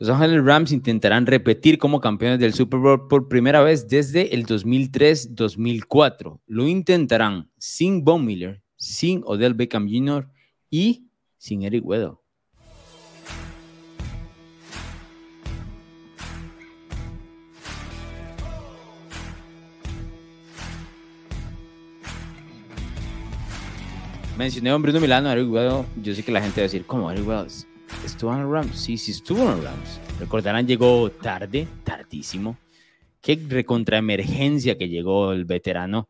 Los Ángeles Rams intentarán repetir como campeones del Super Bowl por primera vez desde el 2003-2004. Lo intentarán sin Von Miller, sin Odell Beckham Jr. y sin Eric Weddle. Mencioné a Bruno Milano, Eric Weddle. Yo sé que la gente va a decir, ¿cómo Eric Weddle? ¿Estuvo en Rams? Sí, sí estuvo en Rams. Recordarán, llegó tarde, tardísimo. Qué recontraemergencia que llegó el veterano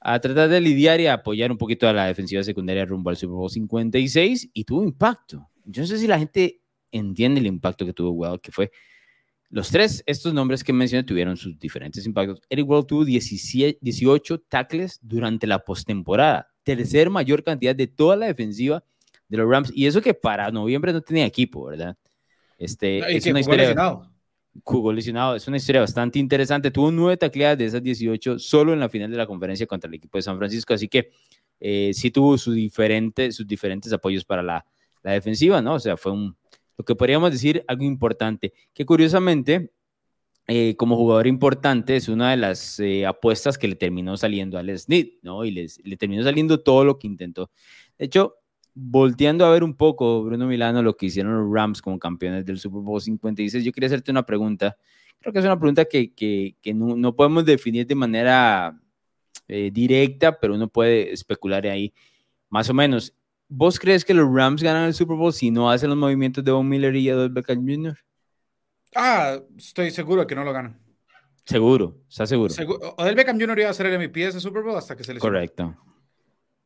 a tratar de lidiar y apoyar un poquito a la defensiva secundaria rumbo al Super Bowl 56 y tuvo impacto. Yo no sé si la gente entiende el impacto que tuvo Well, que fue los tres, estos nombres que mencioné tuvieron sus diferentes impactos. Eric Well tuvo 17, 18 tackles durante la postemporada, tercer mayor cantidad de toda la defensiva de los Rams. Y eso que para noviembre no tenía equipo, ¿verdad? Este, es una historia. Jugó lesionado. Es una historia bastante interesante. Tuvo nueve tacleadas de esas 18 solo en la final de la conferencia contra el equipo de San Francisco. Así que eh, sí tuvo su diferente, sus diferentes apoyos para la, la defensiva, ¿no? O sea, fue un, lo que podríamos decir algo importante. Que curiosamente, eh, como jugador importante, es una de las eh, apuestas que le terminó saliendo al Snit, ¿no? Y les, le terminó saliendo todo lo que intentó. De hecho, volteando a ver un poco, Bruno Milano, lo que hicieron los Rams como campeones del Super Bowl 56, yo quería hacerte una pregunta. Creo que es una pregunta que, que, que no, no, podemos definir de manera eh, directa, pero uno puede especular ahí más o menos. ¿Vos crees que los Rams ganan el Super Bowl si no hacen los movimientos de Von Miller y Odell Beckham Jr.? Ah, estoy seguro de que no lo ganan. Seguro, ¿estás seguro? seguro Odell Beckham Jr. iba a ser el MVP de ese Super Bowl hasta que se les Correcto.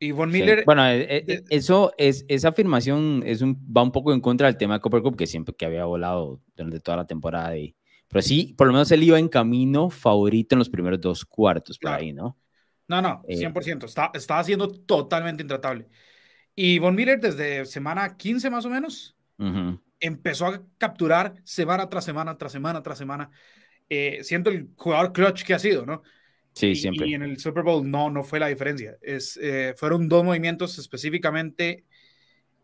Y Von Miller. Bueno, eh, eh, eso es, esa afirmación es un, va un poco en contra del tema de Copper Cup, que siempre que había volado durante toda la temporada. Y, pero sí, por lo menos él iba en camino favorito en los primeros dos cuartos, por ahí, ¿no? No, no, 100%. Eh, está, estaba siendo totalmente intratable. Y Von Miller, desde semana 15 más o menos, empezó a capturar semana tras semana, tras semana, tras semana. siento el jugador clutch que ha sido, ¿no? Sí, siempre. Y en el Super Bowl no, no fue la diferencia. Es, eh, fueron dos movimientos específicamente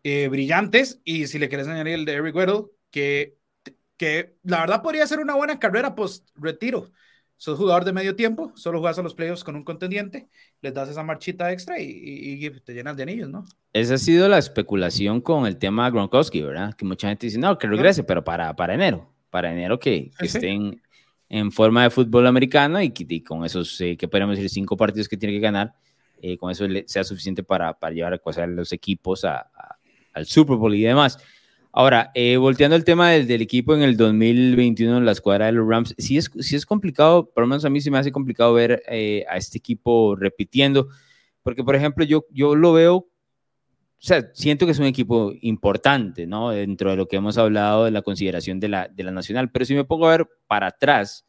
eh, brillantes. Y si le quieres añadir el de Eric Weddle, que, que la verdad podría ser una buena carrera post-retiro. Sos jugador de medio tiempo, solo juegas a los playoffs con un contendiente, les das esa marchita extra y, te llenas de anillos, ¿no? Esa ha sido la especulación con el tema Gronkowski, ¿verdad? Que mucha gente dice, no, que regrese, pero para, para enero, para enero que, que estén en forma de fútbol americano y, con esos, eh, que podríamos decir, cinco partidos que tiene que ganar, eh, con eso sea suficiente para, para llevar a los equipos a, al Super Bowl y demás. Ahora, eh, volteando el tema del, del, equipo en el 2021 en la escuadra de los Rams, sí es, sí es complicado, por lo menos a mí se me hace complicado ver a este equipo repitiendo, porque por ejemplo yo, yo lo veo o sea, siento que es un equipo importante, ¿no? Dentro de lo que hemos hablado de la consideración de la, de la nacional. Pero si me pongo a ver para atrás,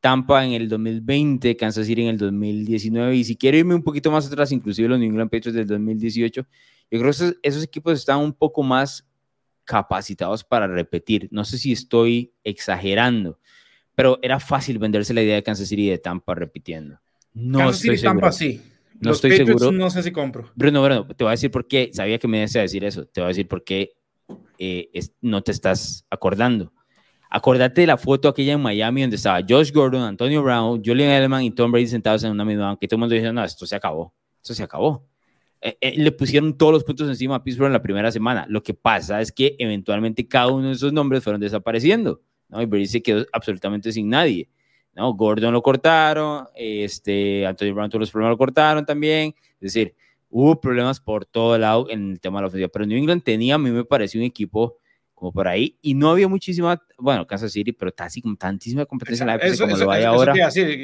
Tampa en el 2020, Kansas City en el 2019, y si quiero irme un poquito más atrás, inclusive los New England Patriots del 2018, yo creo que esos, esos equipos están un poco más capacitados para repetir. No sé si estoy exagerando, pero era fácil venderse la idea de Kansas City y de Tampa repitiendo. No Kansas City Tampa sí. No estoy seguro. No sé si compro. Bruno, Bruno, te voy a decir por qué. Sabía que me ibas a decir eso. Te voy a decir por qué eh, no te estás acordando. Acordate de la foto aquella en Miami donde estaba Josh Gordon, Antonio Brown, Julian Edelman y Tom Brady sentados en una misma banca. Y todo el mundo dijo, no, esto se acabó. Esto se acabó. Eh, eh, le pusieron todos los puntos encima a Pittsburgh en la primera semana. Lo que pasa es que eventualmente cada uno de esos nombres fueron desapareciendo. ¿no? Y Brady se quedó absolutamente sin nadie. ¿No? Gordon lo cortaron, este, Antonio Brown todos los problemas lo cortaron también, es decir, hubo problemas por todo lado en el tema de la ofensiva, pero New England tenía, a mí me pareció un equipo como por ahí, y no había muchísima, bueno, Kansas City, pero así como tantísima competencia en la eso, como lo hay ahora.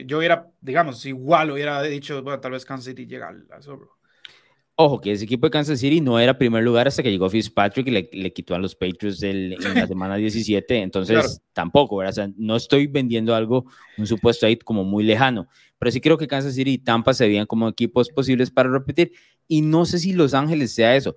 yo hubiera, digamos, igual hubiera dicho, bueno, tal vez Kansas City llega al, al Ojo, que ese equipo de Kansas City no era primer lugar hasta que llegó Fitzpatrick y le, le quitó a los Patriots en la semana 17. Entonces, tampoco, ¿verdad? O sea, no estoy vendiendo algo, un supuesto ahí como muy lejano. Pero sí creo que Kansas City y Tampa se veían como equipos posibles para repetir. Y no sé si Los Ángeles sea eso.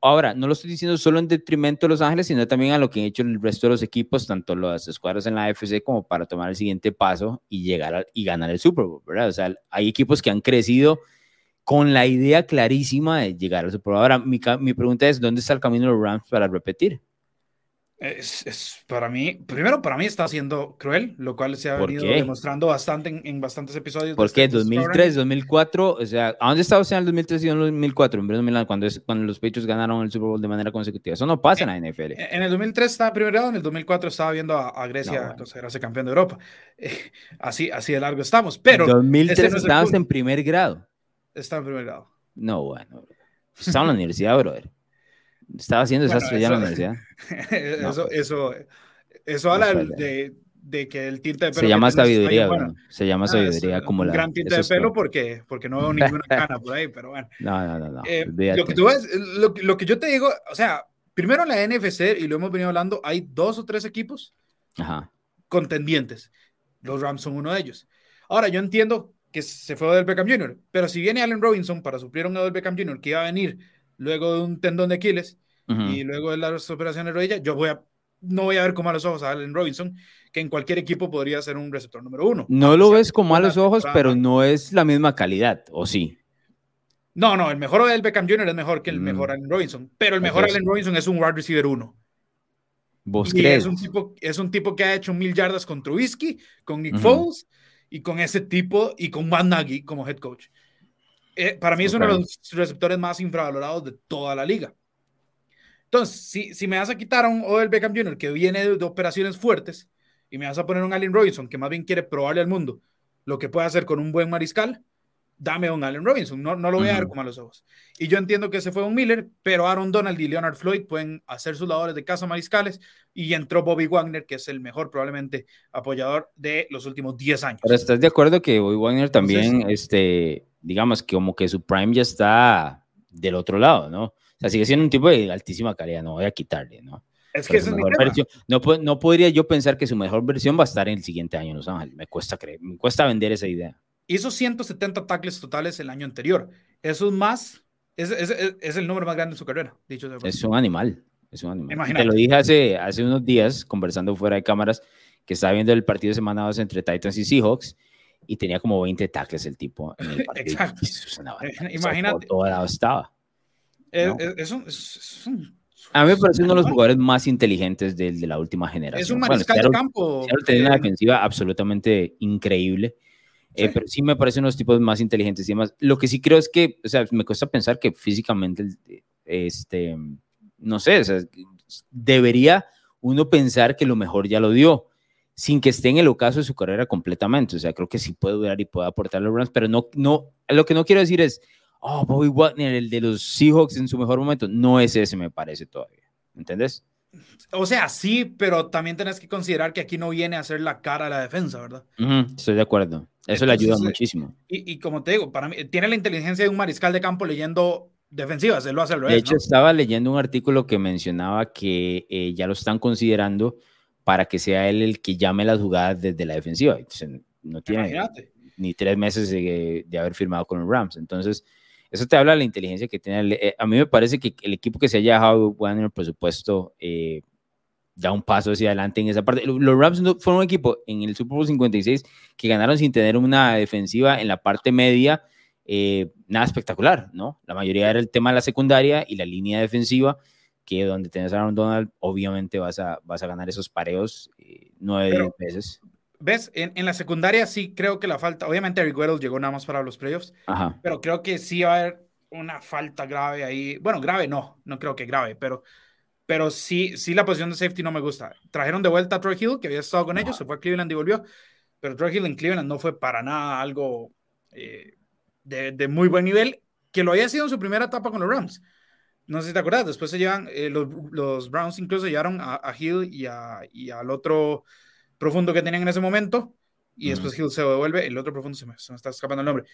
Ahora, no lo estoy diciendo solo en detrimento de Los Ángeles, sino también a lo que han hecho el resto de los equipos, tanto las escuadras en la AFC como para tomar el siguiente paso y llegar y ganar el Super Bowl, ¿verdad? O sea, hay equipos que han crecido con la idea clarísima de llegar al Super Bowl. Ahora, mi, mi, pregunta es, ¿dónde está el camino de los Rams para repetir? Es, para mí, primero para mí está siendo cruel, lo cual se ha venido demostrando bastante en, bastantes episodios. ¿Por qué? 2003, 2004, o sea, ¿a dónde estaba usted en el 2003 y en el 2004? En Milan, cuando, es, cuando los Patriots ganaron el Super Bowl de manera consecutiva. Eso no pasa en, la NFL. En, el 2003 estaba primero grado, en el 2004 estaba viendo a, Grecia considerarse campeón de Europa. así, así de largo estamos, pero... En 2003 estabas en primer grado. Estaba en primer grado. No, bueno. Estaba en la universidad, brother. Estaba haciendo esa bueno, en la universidad. Eso, eso, eso habla de, de, que el tinte de pelo. Se llama sabiduría, bueno. Se llama ah, sabiduría como la. gran tinte de pelo porque, porque no veo ninguna cana por ahí, pero bueno. No, no, no. no. Eh, lo, que tú ves, lo, lo, que yo te digo, o sea, primero en la NFC, y lo hemos venido hablando, hay dos o tres equipos Ajá. contendientes. Los Rams son uno de ellos. Ahora, yo entiendo que se fue del Beckham Jr., pero si viene Allen Robinson para suplir a un Odell Beckham Jr. que iba a venir luego de un tendón de Aquiles, y luego de las operaciones de rodilla, yo voy a, no voy a ver con malos ojos a Allen Robinson, que en cualquier equipo podría ser un receptor número uno. No lo ves con malos ojos, pero no es la misma calidad, ¿o sí? No, no, el mejor del Beckham Jr. es mejor que el mm. mejor Allen Robinson, pero el mejor Allen Robinson es un wide receiver uno. ¿Vos crees? Es un, tipo, es un tipo que ha hecho mil yardas con Trubisky, con Nick Foles y con ese tipo y con Matt Nagy como head coach. Eh, para mí es uno de los receptores más infravalorados de toda la liga. Entonces, si, si me vas a quitar a un Odell Beckham Jr. que viene de, operaciones fuertes y me vas a poner un Allen Robinson que más bien quiere probarle al mundo lo que puede hacer con un buen mariscal, dame a un Allen Robinson, no, no lo voy a dar con malos ojos. Y yo entiendo que se fue un Miller, pero Aaron Donald y Leonard Floyd pueden hacer sus labores de casa mariscales y entró Bobby Wagner, que es el mejor probablemente apoyador de los últimos 10 años. Pero estás de acuerdo que Bobby Wagner también, este, digamos que como que su prime ya está del otro lado, ¿no? sea, sigue siendo un tipo de altísima calidad, no voy a quitarle, ¿no? Es que es versión, no, no, podría yo pensar que su mejor versión va a estar en el siguiente año en Los Ángeles. Me cuesta creer, me cuesta vender esa idea. Hizo 170 tackles totales el año anterior. Eso es más, es, es, es el número más grande de su carrera, dicho de Es un animal, es un animal. Te lo dije hace, hace unos días, conversando fuera de cámaras, que estaba viendo el partido de semana 2 entre Titans y Seahawks y tenía como 20 tackles el tipo en el partido. Exacto. Imagínate. Por todo lado estaba. Es, un, a mí me parece uno de los jugadores más inteligentes de, de la última generación. Es un mariscal de campo. Tiene una defensiva absolutamente increíble. Eh, pero sí me parecen los tipos más inteligentes y demás. Lo que sí creo es que, o sea, me cuesta pensar que físicamente, este, no sé, o sea, debería uno pensar que lo mejor ya lo dio, sin que esté en el ocaso de su carrera completamente. O sea, creo que sí puede durar y puede aportar los runs, pero no, no, lo que no quiero decir es, oh, Bobby Wagner, el de los Seahawks en su mejor momento. No es ese, me parece todavía. ¿Entendés? O sea, sí, pero también tenés que considerar que aquí no viene a ser la cara de la defensa, ¿verdad? estoy de acuerdo. Eso le ayuda muchísimo. Y, como te digo, para mí, tiene la inteligencia de un mariscal de campo leyendo defensivas, él lo hace al De hecho, estaba leyendo un artículo que mencionaba que eh, ya lo están considerando para que sea él el que llame las jugadas desde la defensiva. no tiene ni tres meses de, de haber firmado con los Rams. Entonces, eso te habla de la inteligencia que tiene. Eh, a mí me parece que el equipo que se haya dejado bueno, por supuesto, eh, da un paso hacia adelante en esa parte. Los Rams fueron un equipo en el Super Bowl 56 que ganaron sin tener una defensiva en la parte media, eh, nada espectacular, ¿no? La mayoría era el tema de la secundaria y la línea defensiva, que donde tenés a Aaron Donald, obviamente vas a, vas a ganar esos pareos nueve veces. ¿Ves? En, la secundaria sí creo que la falta, obviamente Eric Weddle llegó nada más para los playoffs, pero creo que sí va a haber una falta grave ahí. Bueno, grave no, no creo que grave, pero, pero sí, sí la posición de safety no me gusta. Trajeron de vuelta a Troy Hill, que había estado con ellos, se fue a Cleveland y volvió, pero Troy Hill en Cleveland no fue para nada algo eh, de, muy buen nivel, que lo había sido en su primera etapa con los Rams. No sé si te acuerdas, después se llevan, eh, los, los, Browns incluso llevaron a, a Hill y, a, y al otro profundo que tenían en ese momento, y después Hill se devuelve, el otro profundo se me, está escapando el nombre,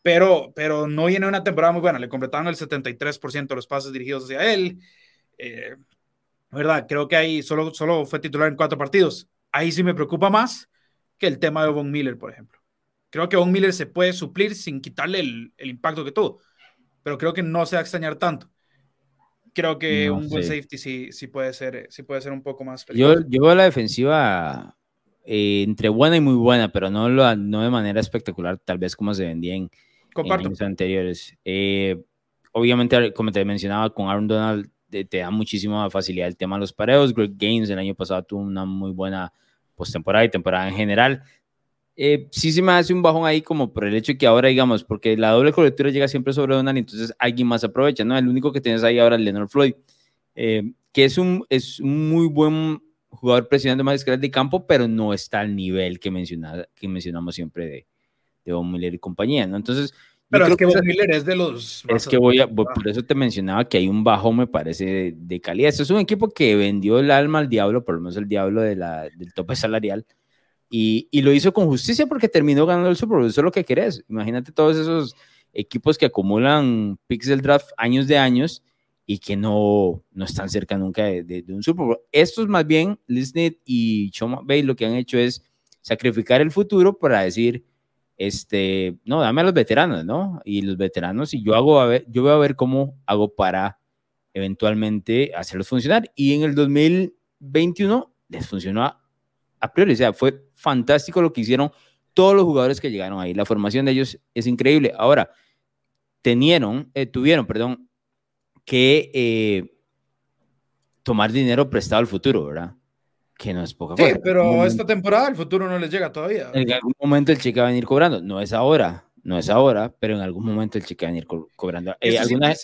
pero, pero no viene una temporada muy buena, le completaron el 73% de los pases dirigidos hacia él, eh, ¿verdad? Creo que ahí solo, solo fue titular en cuatro partidos, ahí sí me preocupa más que el tema de Von Miller, por ejemplo. Creo que Von Miller se puede suplir sin quitarle el, el impacto que tuvo, pero creo que no se va a extrañar tanto. Creo que un buen safety sí, sí, puede ser, sí puede ser un poco más Yo, yo veo la defensiva eh, entre buena y muy buena, pero no, lo, no de manera espectacular, tal vez como se vendía en, años anteriores. Eh, obviamente, como te mencionaba, con Aaron Donald te, da muchísima facilidad el tema de los pareos. Greg Gaines el año pasado tuvo una muy buena postemporada y temporada en general. Eh, sí se me hace un bajón ahí como por el hecho de que ahora, digamos, porque la doble cobertura llega siempre sobre Donald, entonces alguien más aprovecha, ¿no? El único que tienes ahí ahora es Leonard Floyd, eh, que es un, es un muy buen jugador presionando más de campo, pero no está al nivel que, menciona, que mencionamos siempre de, de Von Miller y compañía, ¿no? Entonces... Pero es que Von Miller es de los... Es que voy a... Por eso te mencionaba que hay un bajón, me parece, de, de calidad. Esto es un equipo que vendió el alma al diablo, por lo menos el diablo de la, del tope salarial, y, y, lo hizo con justicia porque terminó ganando el Super Bowl. Eso es lo que querés. Imagínate todos esos equipos que acumulan picks del draft años de años y que no, no están cerca nunca de, de, un Super Bowl. Estos más bien, Lisnet y Choma Bay lo que han hecho es sacrificar el futuro para decir, este, no, dame a los veteranos, ¿no? Y los veteranos, y yo hago, a ver, yo voy a ver cómo hago para eventualmente hacerlos funcionar. Y en el 2021 les funcionó a priori. O sea, fue fantástico lo que hicieron todos los jugadores que llegaron ahí. La formación de ellos es increíble. Ahora, tenieron, eh, tuvieron, perdón, que eh, tomar dinero prestado al futuro, ¿verdad? Que no es poca cosa. Sí, pero esta temporada el futuro no les llega todavía. En algún momento el cheque va a venir cobrando. No es ahora, no es ahora, pero en algún momento el cheque va a venir cobrando. Eh, alguna,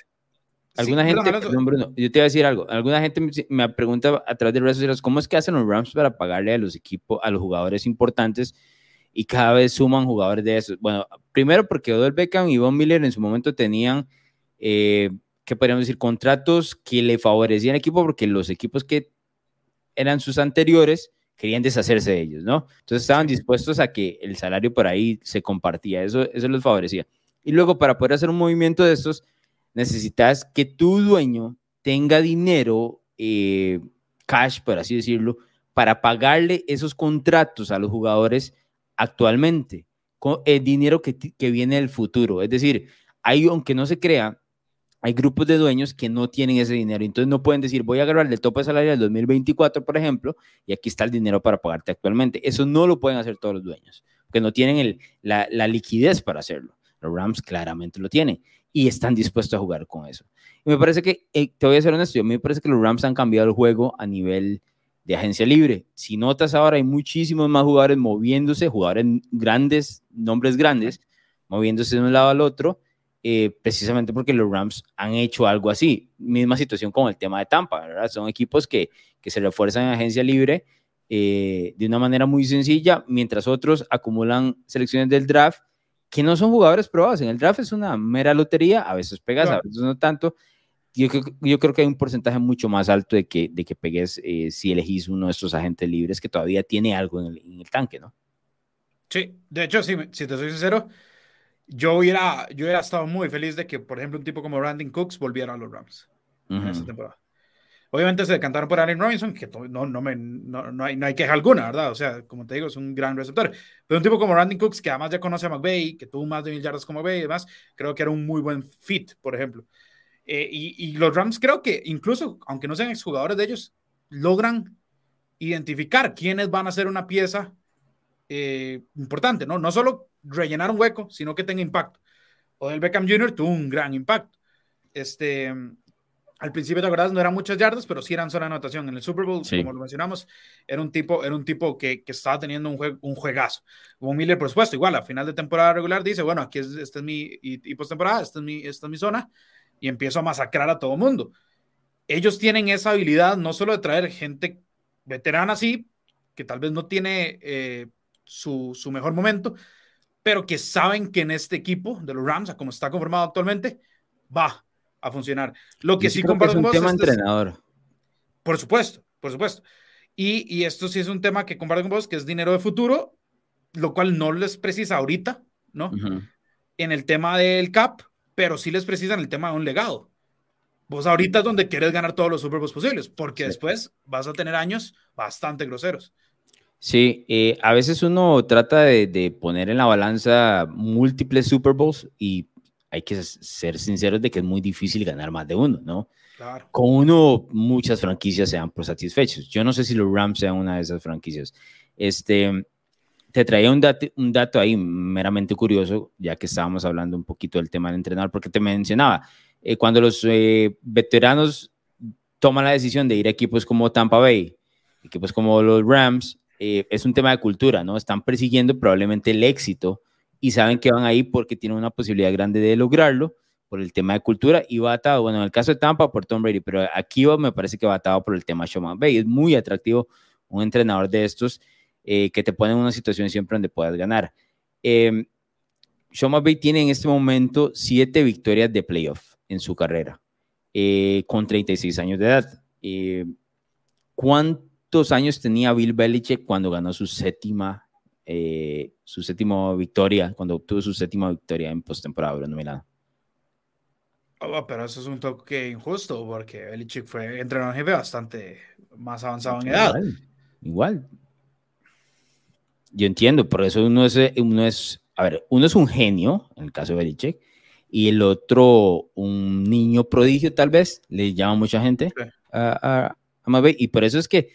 Alguna gente, Bruno, yo te voy a decir algo. Alguna gente me pregunta a través de redes sociales cómo es que hacen los Rams para pagarle a los equipos, a los jugadores importantes y cada vez suman jugadores de esos. Bueno, primero porque Odell Beckham y Von Miller en su momento tenían, eh, ¿qué podríamos decir? Contratos que le favorecían al equipo porque los equipos que eran sus anteriores querían deshacerse de ellos, ¿no? Entonces estaban dispuestos a que el salario por ahí se compartía, eso, eso les favorecía. Y luego para poder hacer un movimiento de estos, necesitas que tu dueño tenga dinero, eh, cash, por así decirlo, para pagarle esos contratos a los jugadores actualmente, con el dinero que, que viene del futuro. Es decir, hay, aunque no se crea, hay grupos de dueños que no tienen ese dinero. Entonces no pueden decir, voy a agarrar el tope de salario del 2024, por ejemplo, y aquí está el dinero para pagarte actualmente. Eso no lo pueden hacer todos los dueños, porque no tienen el, la, la, liquidez para hacerlo. Los Rams claramente lo tienen y están dispuestos a jugar con eso. Y me parece que, eh, te voy a ser honesto, a mí me parece que los Rams han cambiado el juego a nivel de agencia libre. Si notas ahora hay muchísimos más jugadores moviéndose, jugadores grandes, nombres grandes, moviéndose de un lado al otro, eh, precisamente porque los Rams han hecho algo así. Misma situación con el tema de Tampa, ¿verdad? Son equipos que, que se refuerzan en agencia libre eh, de una manera muy sencilla, mientras otros acumulan selecciones del draft que no son jugadores probados. En el draft es una mera lotería, a veces pegas, a veces no tanto. Yo, yo, creo que hay un porcentaje mucho más alto de que, de que pegues eh, si elegís uno de estos agentes libres que todavía tiene algo en el, tanque, ¿no? Sí, de hecho, si, si te soy sincero, yo hubiera, yo hubiera estado muy feliz de que, por ejemplo, un tipo como Brandon Cooks volviera a los Rams en esta temporada. Obviamente se decantaron por Allen Robinson, que no, no, me, no, no, hay, no hay queja alguna, ¿verdad? O sea, como te digo, es un gran receptor. Pero un tipo como Randy Cooks, que además ya conoce a McVeigh, que tuvo más de mil yardas como McVeigh y demás, creo que era un muy buen fit, por ejemplo. Eh, y, y, los Rams creo que incluso, aunque no sean exjugadores de ellos, logran identificar quiénes van a ser una pieza eh, importante, ¿no? No solo rellenar un hueco, sino que tenga impacto. O el Beckham Jr. tuvo un gran impacto. Este, al principio, de verdad, no eran muchas yardas, pero sí eran sola anotación. En el Super Bowl, como lo mencionamos, era un tipo, era un tipo que, que estaba teniendo un, juego, un juegazo. Von Miller, por supuesto, igual, a final de temporada regular dice, bueno, aquí es, esta es mi, y, y postemporada, esta, es mi, esta es mi zona, y empiezo a masacrar a todo mundo. Ellos tienen esa habilidad no solo de traer gente veterana así, que tal vez no tiene eh, su, su mejor momento, pero que saben que en este equipo de los Rams, como está conformado actualmente, va, a funcionar. Lo que sí, comparto con vos tema entrenador. por supuesto, por supuesto. Y, y, esto sí es un tema que comparto con vos, que es dinero de futuro, lo cual no les precisa ahorita, ¿no? En el tema del CAP, pero sí les precisa en el tema de un legado. Vos ahorita es donde quieres ganar todos los Super Bowls posibles, porque después vas a tener años bastante groseros. Sí, eh, a veces uno trata de, de, poner en la balanza múltiples Super Bowls y hay que ser sinceros de que es muy difícil ganar más de uno, ¿no? Claro. Con uno, muchas franquicias se dan por satisfechos. Yo no sé si los Rams sean una de esas franquicias. Este, te traía un, dato, un dato ahí meramente curioso, ya que estábamos hablando un poquito del tema del entrenador, porque te mencionaba, eh, cuando los eh, veteranos toma la decisión de ir a equipos como Tampa Bay, equipos como los Rams, eh, es un tema de cultura, ¿no? Están persiguiendo probablemente el éxito y saben que van ahí porque tienen una posibilidad grande de lograrlo por el tema de cultura y va atado, bueno, en el caso de Tampa por Tom Brady, pero aquí me parece que va atado por el tema Sean Bay. Es muy atractivo un entrenador de estos eh, que te pone en una situación siempre donde puedas ganar. Eh, Sean McVay tiene en este momento siete victorias de playoff en su carrera, eh, con 36 años de edad. Eh, ¿Cuántos años tenía Bill Belichick cuando ganó su séptima, su séptima victoria, cuando obtuvo su séptima victoria en postemporada, Bruno Milano? Oh, pero eso es un toque injusto porque Belichick fue entrenador jefe bastante más avanzado en edad. igual yo entiendo, por eso uno es, uno es, a ver, uno es un genio, en el caso de Belichick, y el otro un niño prodigio, tal vez, le llama mucha gente a, a, y por eso es que,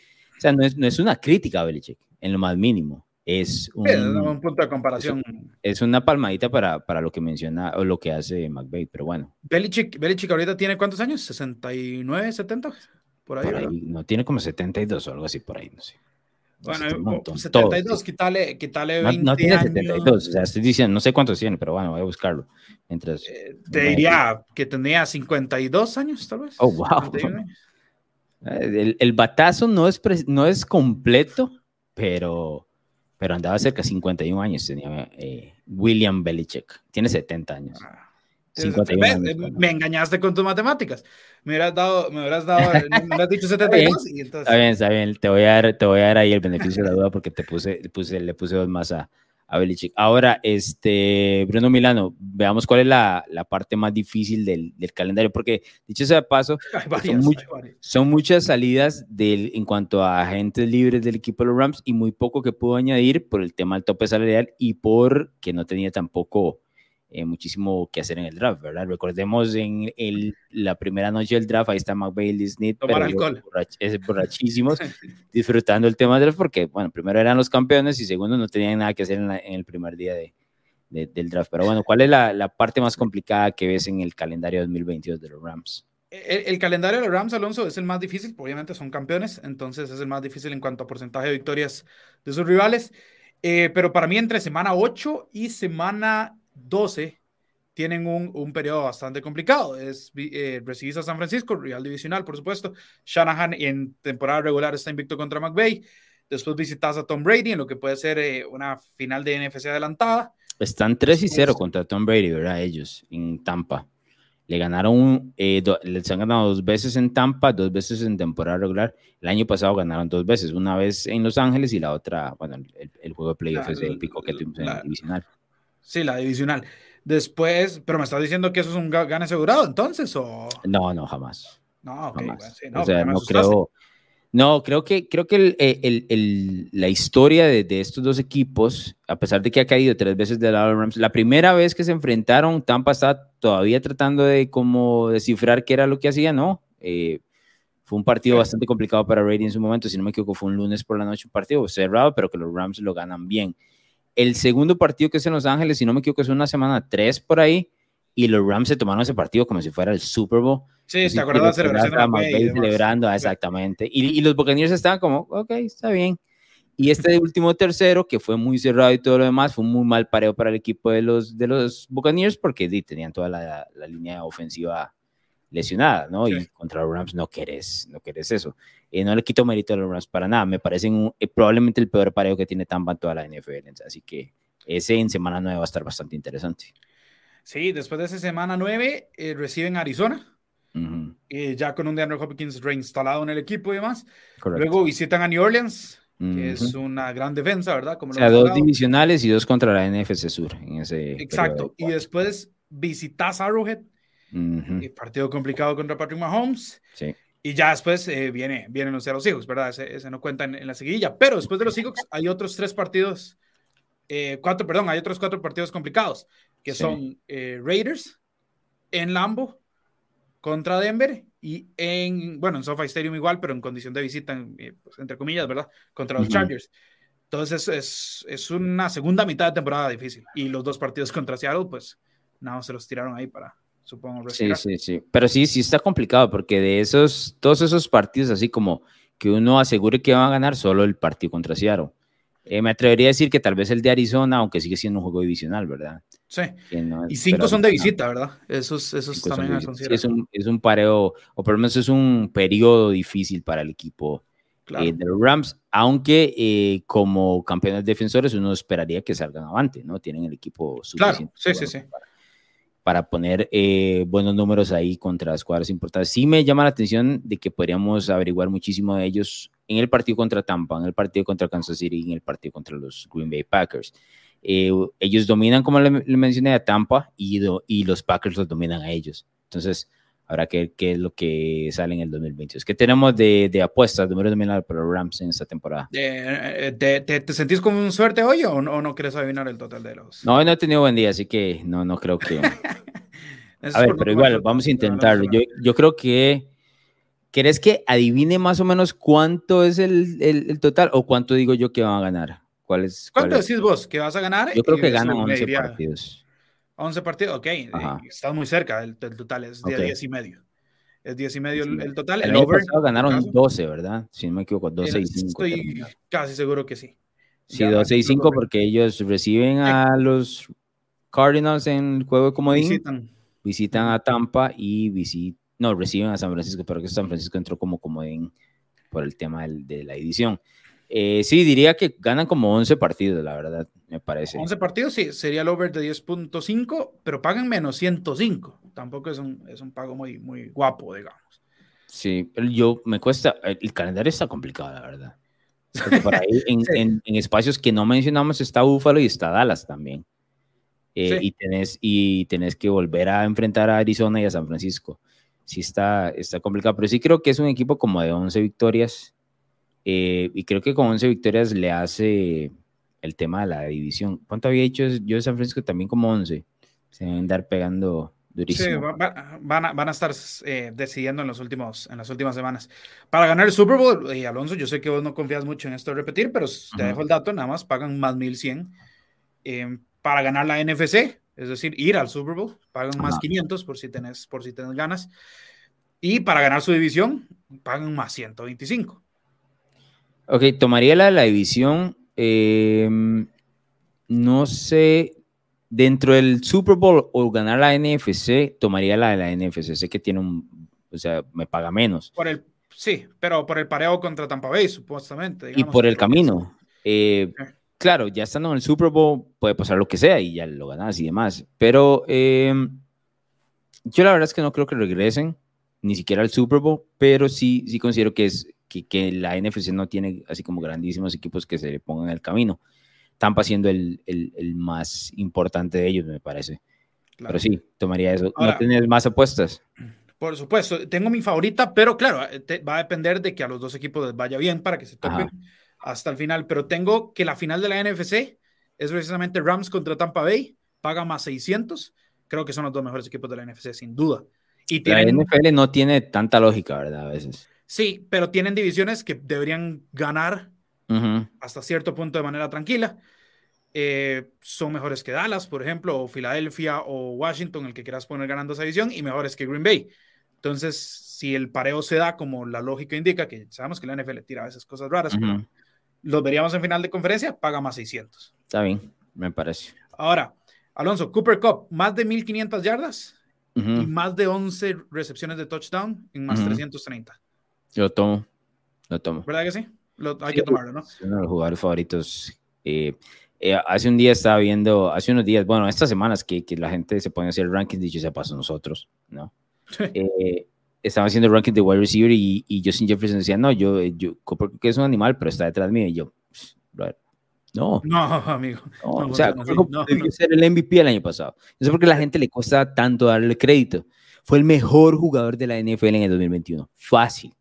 sea, no es, no es una crítica a Belichick, en lo más mínimo. Es un, un punto de comparación. Es, una palmadita para, para, lo que menciona o lo que hace McVeigh, pero bueno. Belichick, Belichick ahorita tiene cuántos años? ¿69, 70? Por ahí, por ahí no tiene como 72 o algo así por ahí, no sé. Bueno, 72, quítale, quítale 20 no, no, tiene 72, o sea, estoy diciendo, no sé cuántos tiene, pero bueno, voy a buscarlo. Mientras, eh, te diría que tendría 52 años, tal vez. Oh, wow. El, el, batazo no es, no es completo, pero, pero andaba cerca de 51 años, tenía eh, William Belichick. Tiene 70 años. Ah. Me engañaste con tus matemáticas. Me hubieras dado, me hubieras dado, me hubieras dicho 72 y entonces... Está bien, está bien. Te voy a dar, te voy a dar ahí el beneficio de la duda porque te puse, puse, le puse dos más a, a Belichick. Ahora, este, Bruno Milano, veamos cuál es la, la parte más difícil del, del, calendario, porque dicho sea de paso, son, son, muchas salidas del, en cuanto a agentes libres del equipo de los Rams y muy poco que pudo añadir por el tema del tope salarial y porque no tenía tampoco eh, muchísimo que hacer en el draft, ¿verdad? Recordemos en el, la primera noche del draft, ahí está McVeigh y Smith, pero alcohol. es borrachísimos, disfrutando el tema del draft, porque, bueno, primero eran los campeones y segundo no tenían nada que hacer en, el primer día de, del draft. Pero bueno, ¿cuál es la, la, parte más complicada que ves en el calendario 2022 de los Rams? El, el, calendario de los Rams, Alonso, es el más difícil, obviamente son campeones, entonces es el más difícil en cuanto a porcentaje de victorias de sus rivales. Eh, pero para mí, entre semana 8 y semana 12 tienen un, un periodo bastante complicado. Es eh, recibís a San Francisco, rival divisional, por supuesto. Shanahan en temporada regular está invicto contra McVay. Después visitas a Tom Brady en lo que puede ser eh, una final de NFC adelantada. Están 3 y 0 contra Tom Brady, ¿verdad? Ellos en Tampa. Le ganaron, eh, les han ganado dos veces en Tampa, dos veces en temporada regular. El año pasado ganaron dos veces, una vez en Los Ángeles y la otra, bueno, el, juego de playoffs es el pico que tuvimos en divisional. Sí, la divisional. Después, pero me estás diciendo que eso es un gane asegurado entonces, ¿o? No, no, jamás. No, ok. no, o sea, no creo. No, creo que, creo que el, el, el, la historia de, de, estos dos equipos, a pesar de que ha caído tres veces de lado Rams, la primera vez que se enfrentaron, Tampa está todavía tratando de como descifrar qué era lo que hacía, ¿no? Eh, fue un partido bastante complicado para Brady en su momento, si no me equivoco, fue un lunes por la noche, un partido cerrado, pero que los Rams lo ganan bien. El segundo partido que es en Los Ángeles, si no me equivoco, es una semana tres por ahí, y los Rams se tomaron ese partido como si fuera el Super Bowl. Sí, se acuerdan de celebración. Celebrando, exactamente. Y, y, los Buccaneers estaban como, ok, está bien. Y este último tercero, que fue muy cerrado y todo lo demás, fue un muy mal pareo para el equipo de los, de los Buccaneers porque tenían toda la, la línea ofensiva lesionada, ¿no? Y contra los Rams no querés, no querés eso. Eh, no le quito mérito a los Rams para nada. Me parecen eh, probablemente el peor pareo que tiene Tampa en toda la NFL. Así que ese en semana 9 va a estar bastante interesante. Sí, después de esa semana 9 eh, reciben Arizona. ya con un DeAndre Hopkins reinstalado en el equipo y demás. Luego visitan a New Orleans, que es una gran defensa, ¿verdad? Como o sea, dos divisionales y dos contra la NFC Sur. En ese Exacto. Y después visitas a Arrowhead, partido complicado contra Patrick Mahomes. Sí. Y ya después eh, viene, vienen los Seahawks, ¿verdad? Ese, no cuenta en, la seguidilla. Pero después de los Seahawks hay otros tres partidos, eh, cuatro, perdón, hay otros cuatro partidos complicados, que son eh, Raiders en Lambo contra Denver y en, bueno, en SoFi Stadium igual, pero en condición de visita, pues, entre comillas, ¿verdad? Contra los Chargers. Entonces es, es, una segunda mitad de temporada difícil. Y los dos partidos contra Seattle, pues nada, se los tiraron ahí para, supongo. Sí, sí, sí. Pero sí, sí está complicado porque de esos, todos esos partidos, así como que uno asegure que van a ganar solo el partido contra Seattle. Eh, me atrevería a decir que tal vez el de Arizona, aunque sigue siendo un juego divisional, ¿verdad? Sí. y cinco son de visita, ¿verdad? Esos, esos también sí, es, un, es un pareo, o por lo menos es un periodo difícil para el equipo eh, de los Rams, aunque eh, como campeones defensores uno esperaría que salgan avante, ¿no? Tienen el equipo suficiente. Claro, sí, sí, sí. Para, poner buenos números ahí contra las cuadras importantes. Sí me llama la atención de que podríamos averiguar muchísimo de ellos en el partido contra Tampa, en el partido contra Kansas City y en el partido contra los Green Bay Packers. Eh, ellos dominan, como le, mencioné, a Tampa y, y, los Packers los dominan a ellos. Entonces, habrá que ver qué es lo que sale en el 2020. Es que tenemos de, de apuestas, número dominado para los Rams en esta temporada. Eh, ¿te, te, sentís con suerte hoy o no, no quieres adivinar el total de los? No, no he tenido buen día, así que no, no creo que... a ver, pero igual, vamos a intentarlo. Yo, yo creo que ¿Querés que adivine más o menos cuánto es el, el, total o cuánto digo yo que van a ganar? ¿Cuál es, ¿Cuánto decís vos que vas a ganar? Yo creo que ganan 11 partidos. 11 partidos, ok. Eh, estás muy cerca el, total, es de 10 y medio. Es 10 y medio el, total. El, el over, ganaron 12, ¿verdad? Si no me equivoco, 12 y 5. Estoy casi seguro que sí. Sí, 12 y 5 porque ellos reciben a los Cardinals en el juego de comodín. Visitan. Visitan a Tampa y visitan no, reciben a San Francisco, pero que San Francisco entró como comodín por el tema de la edición. Eh, sí, diría que ganan como 11 partidos, la verdad, me parece. 11 partidos, sí, sería el over de 10.5, pero pagan menos 105. Tampoco es un, es un pago muy, muy guapo, digamos. Sí, yo me cuesta, el calendario está complicado, la verdad. por ahí en, en, espacios que no mencionamos está Búfalo y está Dallas también. Eh, y, tenés, y tenés que volver a enfrentar a Arizona y a San Francisco sí está, está complicado, pero sí creo que es un equipo como de 11 victorias eh, y creo que con 11 victorias le hace el tema de la división. ¿Cuánto había hecho yo de San Francisco? También como 11. Se deben dar pegando durísimo. Sí, van, a, van a estar eh, decidiendo en, los últimos, en las últimas semanas. Para ganar el Super Bowl, y Alonso, yo sé que vos no confías mucho en esto de repetir, pero te dejo el dato, nada más pagan más 1100. Eh, para ganar la NFC, es decir, ir al Super Bowl, pagan más 500 por si tenés, por si tenés ganas. Y para ganar su división, pagan más 125. Ok, tomaría la, la división. Em, no sé, dentro del Super Bowl o ganar la NFC, tomaría la de la NFC. Sé que tiene un, o sea, me paga menos. Por el, sí, pero por el pareo contra Tampa Bay, supuestamente. y por el camino. Eh, claro, ya estando en el Super Bowl puede pasar lo que sea y ya lo ganas y demás. Pero em, yo la verdad es que no creo que regresen ni siquiera al Super Bowl, pero sí, sí considero que, es, que, que la NFC no tiene así como grandísimos equipos que se le pongan en el camino. Tampa siendo el, el, el más importante de ellos, me parece. Pero sí, tomaría eso. ¿No tienes más apuestas? Por supuesto, tengo mi favorita, pero claro, va a depender de que a los dos equipos les vaya bien para que se toquen hasta el final, pero tengo que la final de la NFC es precisamente Rams contra Tampa Bay, paga más 600, creo que son los dos mejores equipos de la NFC, sin duda. Y la NFL no tiene tanta lógica, ¿verdad? A veces. Sí, pero tienen divisiones que deberían ganar hasta cierto punto de manera tranquila. Eh, son mejores que Dallas, por ejemplo, o Filadelfia o Washington, el que quieras poner ganando esa división, y mejores que Green Bay. Entonces, si el pareo se da como la lógica indica, que sabemos que la NFL tira a veces cosas raras, pero los veríamos en final de conferencia, paga más 600. Está bien, me parece. Ahora, Alonso, Cooper Cup, más de 1500 yardas y más de 11 recepciones de touchdown en más 330. Yo tomo, lo tomo. ¿Verdad que sí? hay que tomarlo, ¿no? Es uno de los jugadores favoritos. Eh, eh, hace un día estaba viendo, hace unos días, bueno, estas semanas que, que la gente se pone a hacer rankings, dicho se pasó nosotros, ¿no? eh, estaba haciendo el ranking de wide receiver y, y Justin Jefferson decía, no, yo, yo, que es un animal, pero está detrás mío. Y yo, no. No, amigo. o sea, no, ser el MVP el año pasado. No sé por qué la gente le cuesta tanto darle crédito. Fue el mejor jugador de la NFL en el 2021. Fácil.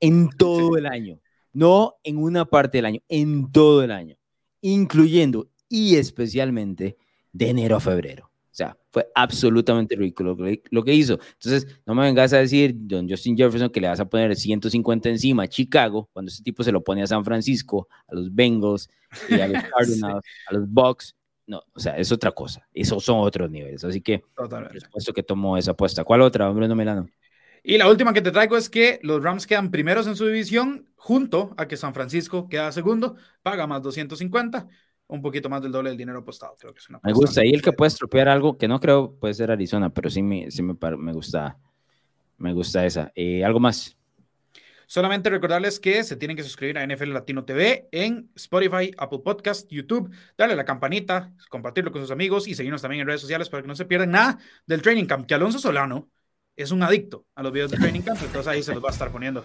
En todo el año. No en una parte del año, en todo el año. Incluyendo y especialmente de enero a febrero. O sea, fue absolutamente ridículo lo que hizo. Entonces, no me vengas a decir, don Justin Jefferson, que le vas a poner 150 encima a Chicago, cuando ese tipo se lo pone a San Francisco, a los Bengals, y a los Cardinals, a los Bucks, no, o sea, es otra cosa. Esos son otros niveles. Así que, Totalmente. por supuesto que tomo esa apuesta. ¿Cuál otra, Bruno Milano? Y la última que te traigo es que los Rams quedan primeros en su división, junto a que San Francisco queda segundo, paga más 250, un poquito más del doble del dinero apostado. Creo que es una Me gusta. Y el que puede estropear algo, que no creo puede ser Arizona, pero sí me, sí me, me gusta. Me gusta esa. Eh, ¿Algo más? Solamente recordarles que se tienen que suscribir a NFL Latino TV en Spotify, Apple Podcast, YouTube, darle a la campanita, compartirlo con sus amigos y seguirnos también en redes sociales para que no se pierdan nada del Training Camp, que Alonso Solano es un adicto a los videos de Training Camp, entonces ahí se los va a estar poniendo.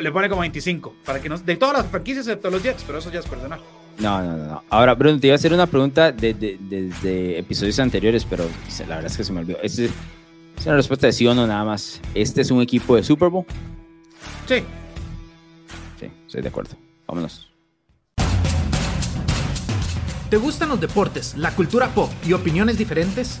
Le pone como 25, para que no, de todas las franquicias excepto los Jets, pero eso ya es personal. No, no, no, no. Ahora, Bruno, te iba a hacer una pregunta de, de- de- de episodios anteriores, pero la verdad es que se me olvidó. Este, es una respuesta de sí o no nada más. ¿Este es un equipo de Super Bowl? Sí, Sí, estoy de acuerdo. Vámonos. ¿Te gustan los deportes, la cultura pop y opiniones diferentes?